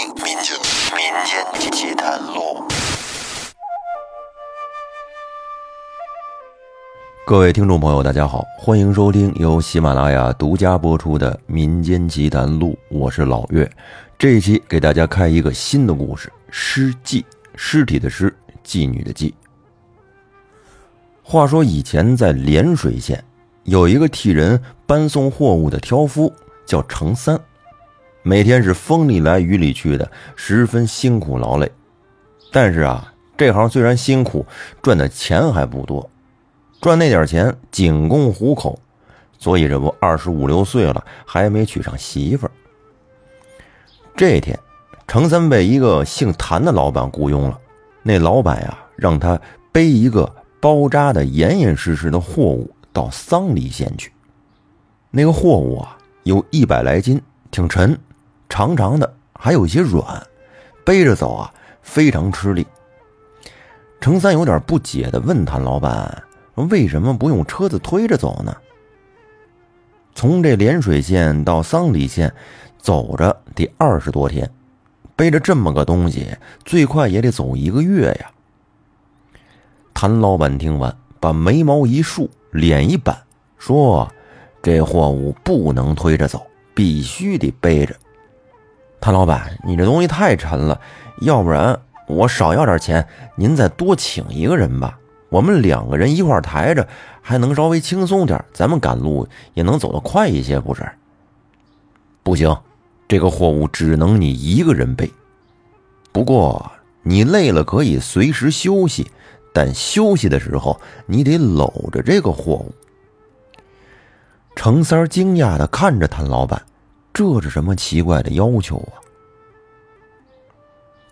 民间民间奇谈录。各位听众朋友，大家好，欢迎收听由喜马拉雅独家播出的《民间奇谈录》，我是老岳。这一期给大家开一个新的故事，《尸妓》，尸体的尸，妓女的妓。话说以前在涟水县，有一个替人搬送货物的挑夫，叫程三，每天是风里来雨里去的，十分辛苦劳累。但是啊，这行虽然辛苦，赚的钱还不多。赚那点钱仅供糊口，所以这不二十五六岁了还没娶上媳妇儿。这天，程三被一个姓谭的老板雇佣了。那老板呀，让他背一个包扎的严严实实的货物到桑梨县去。那个货物啊，有一百来斤，挺沉，长长的，还有一些软，背着走啊非常吃力。程三有点不解的问谭老板。为什么不用车子推着走呢？从这涟水县到桑里县，走着得二十多天，背着这么个东西，最快也得走一个月呀。谭老板听完，把眉毛一竖，脸一板，说：“这货物不能推着走，必须得背着。”谭老板，你这东西太沉了，要不然我少要点钱，您再多请一个人吧。我们两个人一块抬着，还能稍微轻松点，咱们赶路也能走得快一些，不是？不行，这个货物只能你一个人背。不过你累了可以随时休息，但休息的时候你得搂着这个货物。程三惊讶的看着谭老板，这是什么奇怪的要求啊？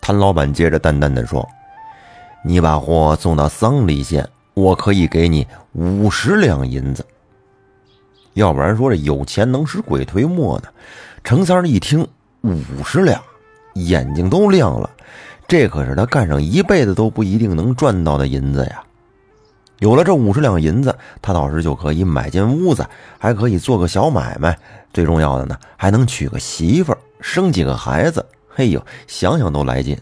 谭老板接着淡淡的说。你把货送到桑梨县，我可以给你五十两银子。要不然说这有钱能使鬼推磨呢？程三一听五十两，眼睛都亮了。这可是他干上一辈子都不一定能赚到的银子呀！有了这五十两银子，他到时就可以买间屋子，还可以做个小买卖。最重要的呢，还能娶个媳妇儿，生几个孩子。嘿呦，想想都来劲。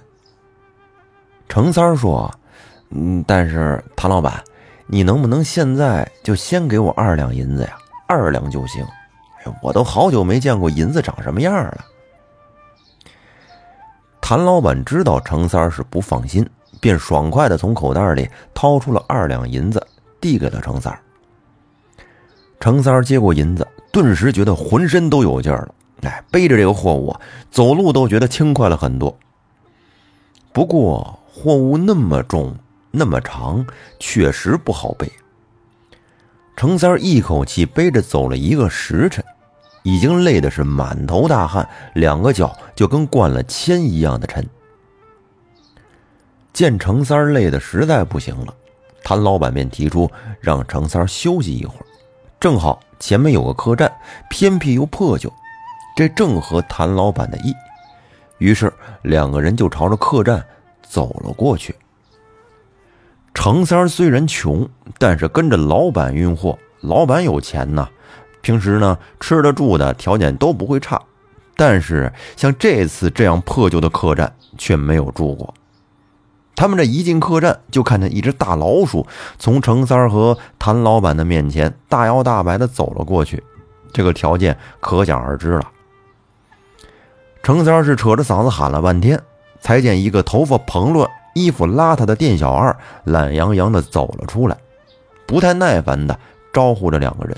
程三说：“嗯，但是谭老板，你能不能现在就先给我二两银子呀？二两就行。我都好久没见过银子长什么样了。”谭老板知道程三是不放心，便爽快的从口袋里掏出了二两银子，递给了程三。程三接过银子，顿时觉得浑身都有劲儿了。哎，背着这个货物，走路都觉得轻快了很多。不过。货物那么重，那么长，确实不好背。程三一口气背着走了一个时辰，已经累的是满头大汗，两个脚就跟灌了铅一样的沉。见程三累的实在不行了，谭老板便提出让程三休息一会儿。正好前面有个客栈，偏僻又破旧，这正合谭老板的意。于是两个人就朝着客栈。走了过去。程三虽然穷，但是跟着老板运货，老板有钱呐。平时呢，吃的住的条件都不会差。但是像这次这样破旧的客栈却没有住过。他们这一进客栈，就看见一只大老鼠从程三和谭老板的面前大摇大摆的走了过去。这个条件可想而知了。程三是扯着嗓子喊了半天。才见一个头发蓬乱、衣服邋遢的店小二懒洋洋地走了出来，不太耐烦地招呼着两个人。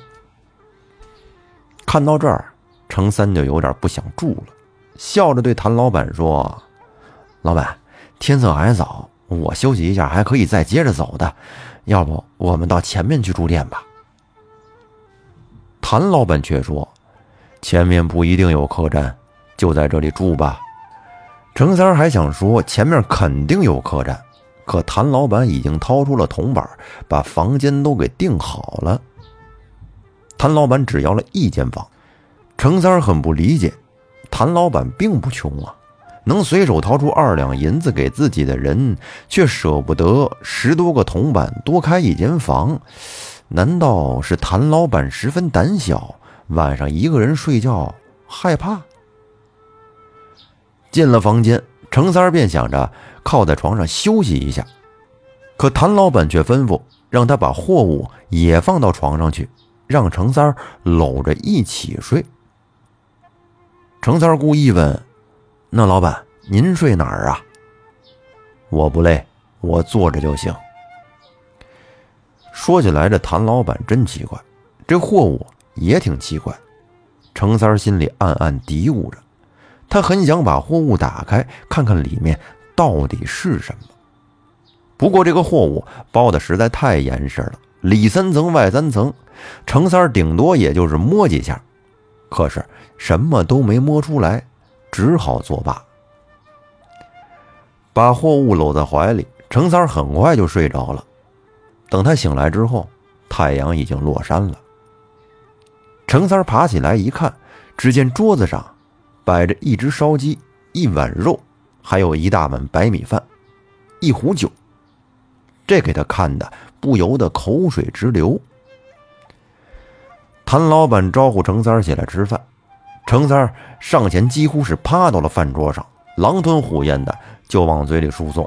看到这儿，程三就有点不想住了，笑着对谭老板说：“老板，天色还早，我休息一下还可以再接着走的，要不我们到前面去住店吧？”谭老板却说：“前面不一定有客栈，就在这里住吧。”程三还想说前面肯定有客栈，可谭老板已经掏出了铜板，把房间都给订好了。谭老板只要了一间房，程三很不理解，谭老板并不穷啊，能随手掏出二两银子给自己的人，却舍不得十多个铜板多开一间房，难道是谭老板十分胆小，晚上一个人睡觉害怕？进了房间，程三儿便想着靠在床上休息一下，可谭老板却吩咐让他把货物也放到床上去，让程三儿搂着一起睡。程三儿故意问：“那老板，您睡哪儿啊？”“我不累，我坐着就行。”说起来，这谭老板真奇怪，这货物也挺奇怪。程三心里暗暗嘀咕着，他很想把货物打开，看看里面到底是什么。不过这个货物包的实在太严实了，里三层外三层，程三顶多也就是摸几下，可是什么都没摸出来，只好作罢。把货物搂在怀里，程三很快就睡着了。等他醒来之后，太阳已经落山了。程三爬起来一看，只见桌子上摆着一只烧鸡、一碗肉，还有一大碗白米饭、一壶酒。这给他看的不由得口水直流。谭老板招呼程三起来吃饭，程三上前几乎是趴到了饭桌上，狼吞虎咽的就往嘴里输送，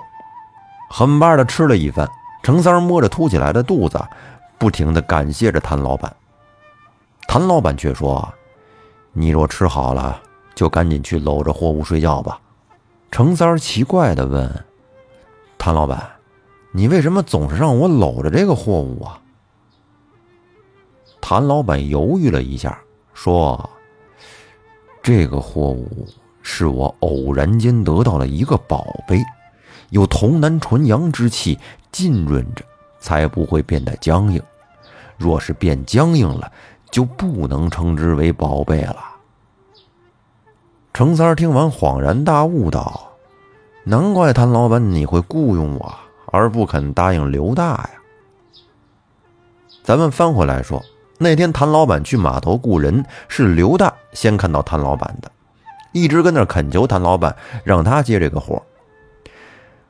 很巴的吃了一番。程三摸着凸起来的肚子，不停的感谢着谭老板。谭老板却说：“你若吃好了，就赶紧去搂着货物睡觉吧。”程三奇怪的问：“谭老板，你为什么总是让我搂着这个货物啊？”谭老板犹豫了一下，说：“这个货物是我偶然间得到了一个宝贝。”有童男纯阳之气浸润着，才不会变得僵硬。若是变僵硬了，就不能称之为宝贝了。程三听完恍然大悟道：“难怪谭老板你会雇佣我，而不肯答应刘大呀。”咱们翻回来说，那天谭老板去码头雇人，是刘大先看到谭老板的，一直跟那恳求谭老板让他接这个活。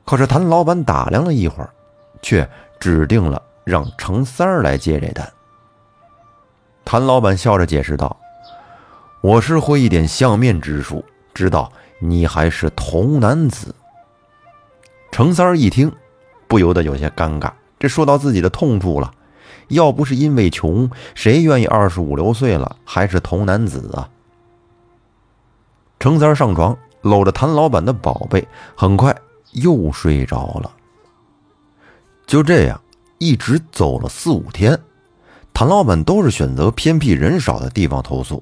可是谭老板打量了一会儿，却指定了让程三儿来接这单。谭老板笑着解释道：“我是会一点相面之术，知道你还是童男子。”程三儿一听，不由得有些尴尬。这说到自己的痛处了。要不是因为穷，谁愿意二十五六岁了还是童男子啊？程三上床，搂着谭老板的宝贝，很快。又睡着了。就这样，一直走了四五天，谭老板都是选择偏僻人少的地方投宿，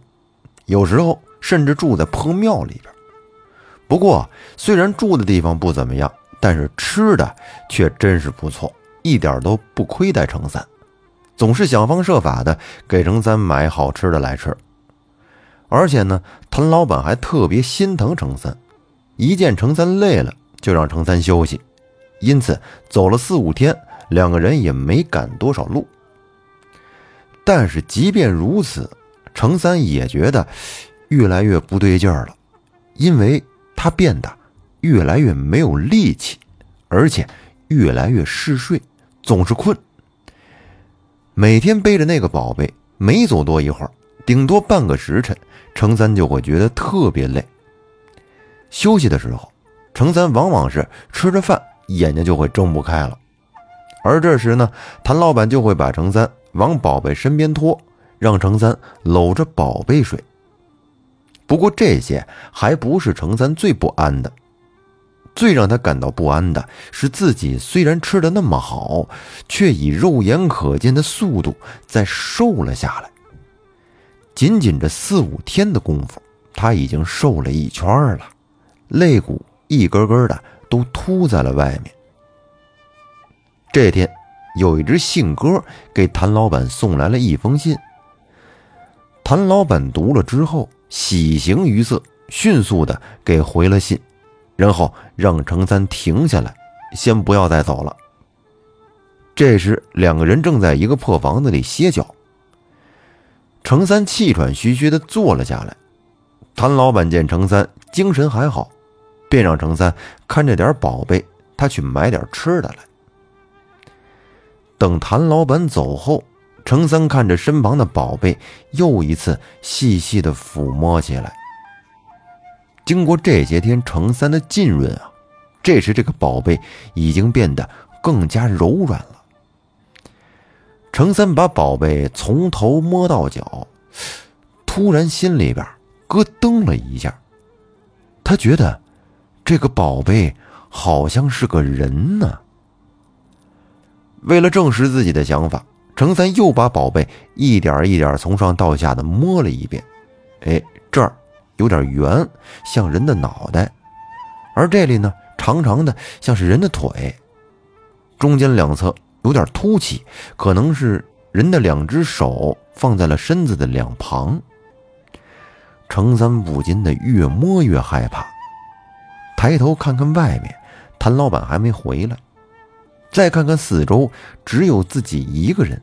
有时候甚至住在破庙里边。不过，虽然住的地方不怎么样，但是吃的却真是不错，一点都不亏待程三，总是想方设法的给程三买好吃的来吃。而且呢，谭老板还特别心疼程三，一见程三累了。就让程三休息，因此走了四五天，两个人也没赶多少路。但是即便如此，程三也觉得越来越不对劲儿了，因为他变得越来越没有力气，而且越来越嗜睡，总是困。每天背着那个宝贝，没走多一会儿，顶多半个时辰，程三就会觉得特别累。休息的时候。程三往往是吃着饭，眼睛就会睁不开了，而这时呢，谭老板就会把程三往宝贝身边拖，让程三搂着宝贝睡。不过这些还不是程三最不安的，最让他感到不安的是，自己虽然吃的那么好，却以肉眼可见的速度在瘦了下来。仅仅这四五天的功夫，他已经瘦了一圈了，肋骨。一根根的都凸在了外面。这天，有一只信鸽给谭老板送来了一封信。谭老板读了之后，喜形于色，迅速的给回了信，然后让程三停下来，先不要再走了。这时，两个人正在一个破房子里歇脚。程三气喘吁吁的坐了下来。谭老板见程三精神还好。便让程三看着点宝贝，他去买点吃的来。等谭老板走后，程三看着身旁的宝贝，又一次细细的抚摸起来。经过这些天程三的浸润啊，这时这个宝贝已经变得更加柔软了。程三把宝贝从头摸到脚，突然心里边咯噔了一下，他觉得这个宝贝好像是个人呢。为了证实自己的想法，程三又把宝贝一点一点从上到下的摸了一遍。哎，这儿有点圆，像人的脑袋；而这里呢，长长的，像是人的腿。中间两侧有点凸起，可能是人的两只手放在了身子的两旁。程三不禁的越摸越害怕，抬头看看外面，谭老板还没回来。再看看四周，只有自己一个人。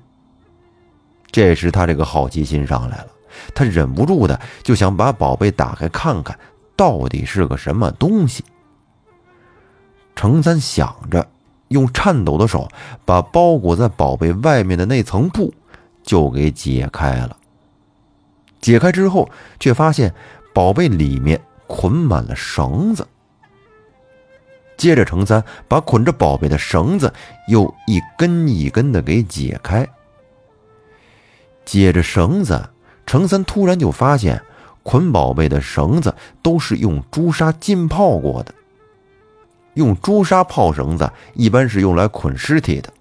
这时，他这个好奇心上来了，他忍不住的就想把宝贝打开看看，到底是个什么东西。程三想着，用颤抖的手把包裹在宝贝外面的那层布就给解开了。解开之后，却发现宝贝里面捆满了绳子。接着，程三把捆着宝贝的绳子又一根一根的给解开。解着绳子，程三突然就发现，捆宝贝的绳子都是用朱砂浸泡过的。用朱砂泡绳子一般是用来捆尸体的，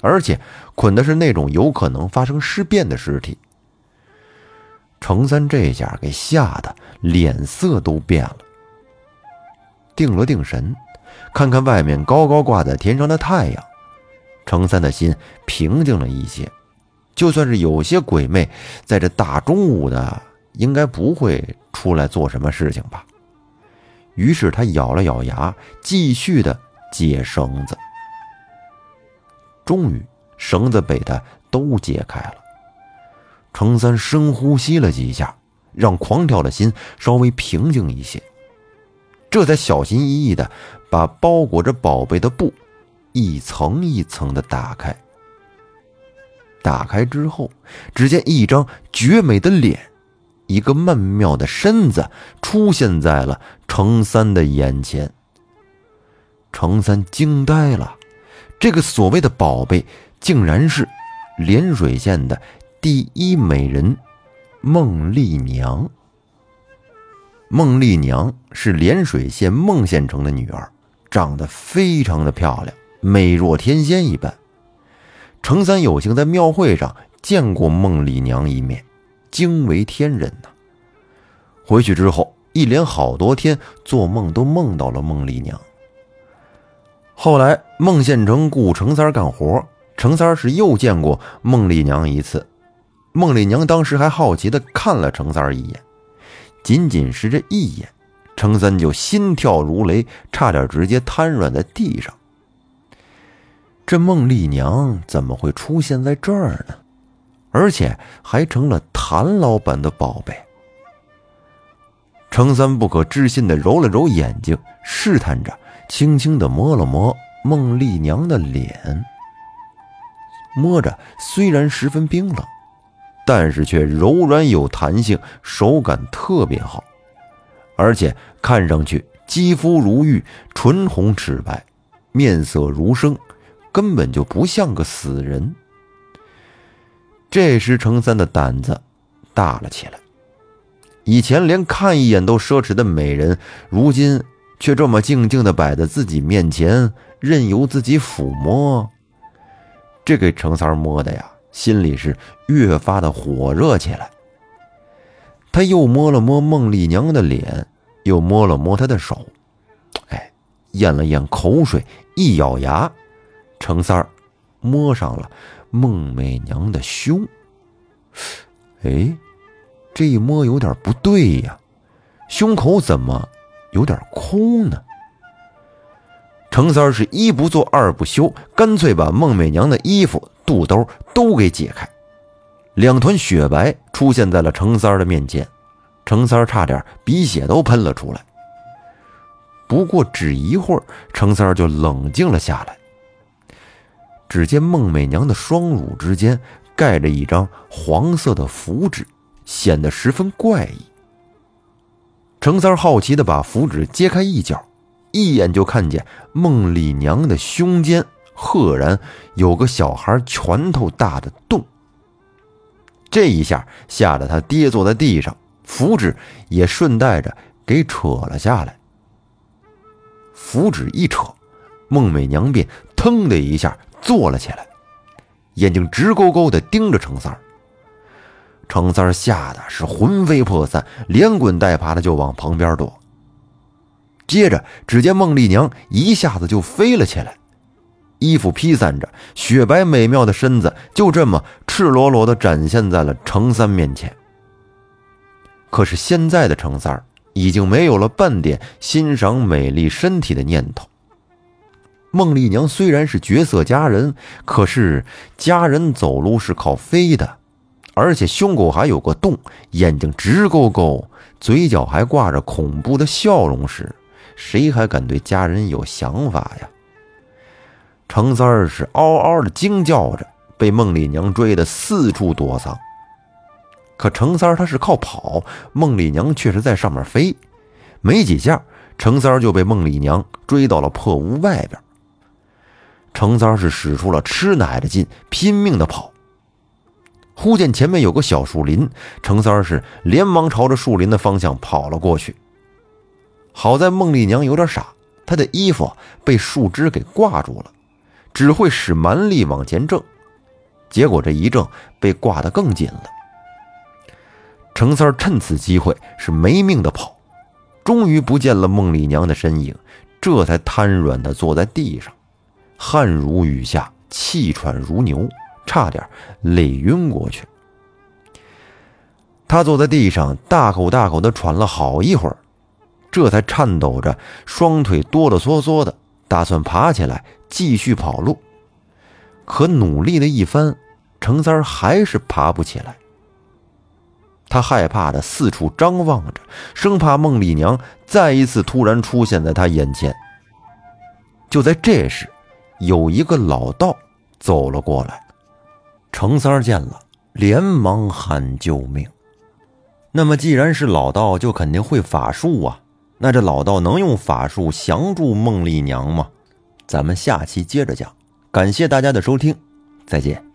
而且捆的是那种有可能发生尸变的尸体。程三这下给吓得脸色都变了，定了定神。看看外面高高挂在天上的太阳，程三的心平静了一些。就算是有些鬼魅，在这大中午的，应该不会出来做什么事情吧？于是他咬了咬牙，继续的解绳子。终于，绳子被他都解开了。程三深呼吸了几下，让狂跳的心稍微平静一些。这才小心翼翼的把包裹着宝贝的布一层一层的打开。打开之后，只见一张绝美的脸，一个曼妙的身子出现在了程三的眼前。程三惊呆了，这个所谓的宝贝，竟然是涟水县的第一美人孟丽娘。孟丽娘是涟水县孟县城的女儿，长得非常的漂亮，美若天仙一般。程三有幸在庙会上见过孟丽娘一面，惊为天人呐。回去之后，一连好多天做梦都梦到了孟丽娘。后来孟县城雇程三干活，程三是又见过孟丽娘一次。孟丽娘当时还好奇的看了程三一眼。仅仅是这一眼，程三就心跳如雷，差点直接瘫软在地上。这孟丽娘怎么会出现在这儿呢？而且还成了谭老板的宝贝。程三不可置信的揉了揉眼睛，试探着，轻轻的摸了摸孟丽娘的脸。摸着虽然十分冰冷。但是却柔软有弹性，手感特别好，而且看上去肌肤如玉，唇红齿白，面色如生，根本就不像个死人。这时，程三的胆子大了起来。以前连看一眼都奢侈的美人，如今却这么静静的摆在自己面前，任由自己抚摸，这给程三摸的呀！心里是越发的火热起来。他又摸了摸孟丽娘的脸，又摸了摸她的手，哎，咽了咽口水，一咬牙，程三儿摸上了孟美娘的胸。哎，这一摸有点不对呀，胸口怎么有点空呢？程三儿是一不做二不休，干脆把孟美娘的衣服。肚兜都给解开，两团雪白出现在了程三儿的面前，程三儿差点鼻血都喷了出来。不过只一会儿，程三儿就冷静了下来。只见孟美娘的双乳之间盖着一张黄色的符纸，显得十分怪异。程三好奇的把符纸揭开一角，一眼就看见孟丽娘的胸间赫然有个小孩拳头大的洞。这一下吓得他跌坐在地上，符纸也顺带着给扯了下来。符纸一扯，孟美娘便腾的一下坐了起来，眼睛直勾勾的盯着程三儿。程三儿吓得是魂飞魄散，连滚带爬的就往旁边躲。接着，只见孟丽娘一下子就飞了起来，衣服披散着，雪白美妙的身子就这么赤裸裸的展现在了程三面前。可是现在的程三儿已经没有了半点欣赏美丽身体的念头。孟丽娘虽然是绝色佳人，可是佳人走路是靠飞的。而且胸口还有个洞，眼睛直勾勾，嘴角还挂着恐怖的笑容时，谁还敢对家人有想法呀？程三儿是嗷嗷的惊叫着，被孟丽娘追得四处躲藏。可程三儿他是靠跑，孟丽娘却是在上面飞，没几下，程三儿就被孟丽娘追到了破屋外边。程三儿是使出了吃奶的劲，拼命的跑。忽见前面有个小树林，程三是连忙朝着树林的方向跑了过去。好在孟丽娘有点傻，她的衣服被树枝给挂住了，只会使蛮力往前挣，结果这一挣被挂得更紧了。程三趁此机会是没命的跑，终于不见了孟丽娘的身影，这才瘫软的坐在地上，汗如雨下，气喘如牛。差点累晕过去。他坐在地上，大口大口的喘了好一会儿，这才颤抖着，双腿哆哆嗦嗦的，打算爬起来继续跑路。可努力了一番，程三儿还是爬不起来。他害怕的四处张望着，生怕孟丽娘再一次突然出现在他眼前。就在这时，有一个老道走了过来。程三儿见了，连忙喊救命。那么，既然是老道，就肯定会法术啊。那这老道能用法术降住孟丽娘吗？咱们下期接着讲。感谢大家的收听，再见。